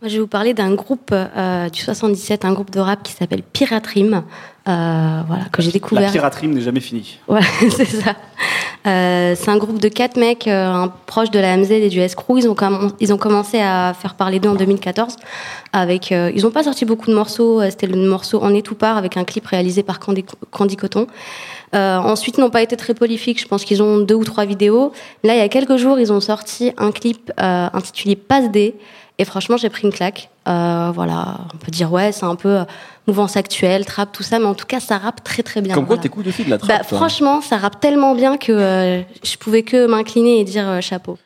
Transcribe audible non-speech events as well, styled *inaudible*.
Moi, je vais vous parler d'un groupe euh, du 77, un groupe de rap qui s'appelle Piratrim, euh, voilà, que j'ai découvert. La Piratrim n'est jamais finie. Ouais, *laughs* c'est ça. Euh, c'est un groupe de quatre mecs euh, proches de la MZ et du S-Crew. Ils ont, ils ont commencé à faire parler d'eux en 2014. Avec, euh, ils n'ont pas sorti beaucoup de morceaux. Euh, c'était le morceau On est tout part avec un clip réalisé par Candy, Candy Coton. ensuite, n'ont pas été très prolifiques. Je pense qu'ils ont deux ou trois vidéos. Là, il y a quelques jours, ils ont sorti un clip intitulé Passe D et franchement, j'ai pris une claque. Euh, voilà, on peut dire ouais, c'est un peu euh, mouvance actuelle, trap, tout ça, mais en tout cas, ça rappe très très bien. Comme quoi, voilà. t'écoutes aussi de la trap bah, Franchement, ça rappe tellement bien que euh, je pouvais que m'incliner et dire euh, chapeau.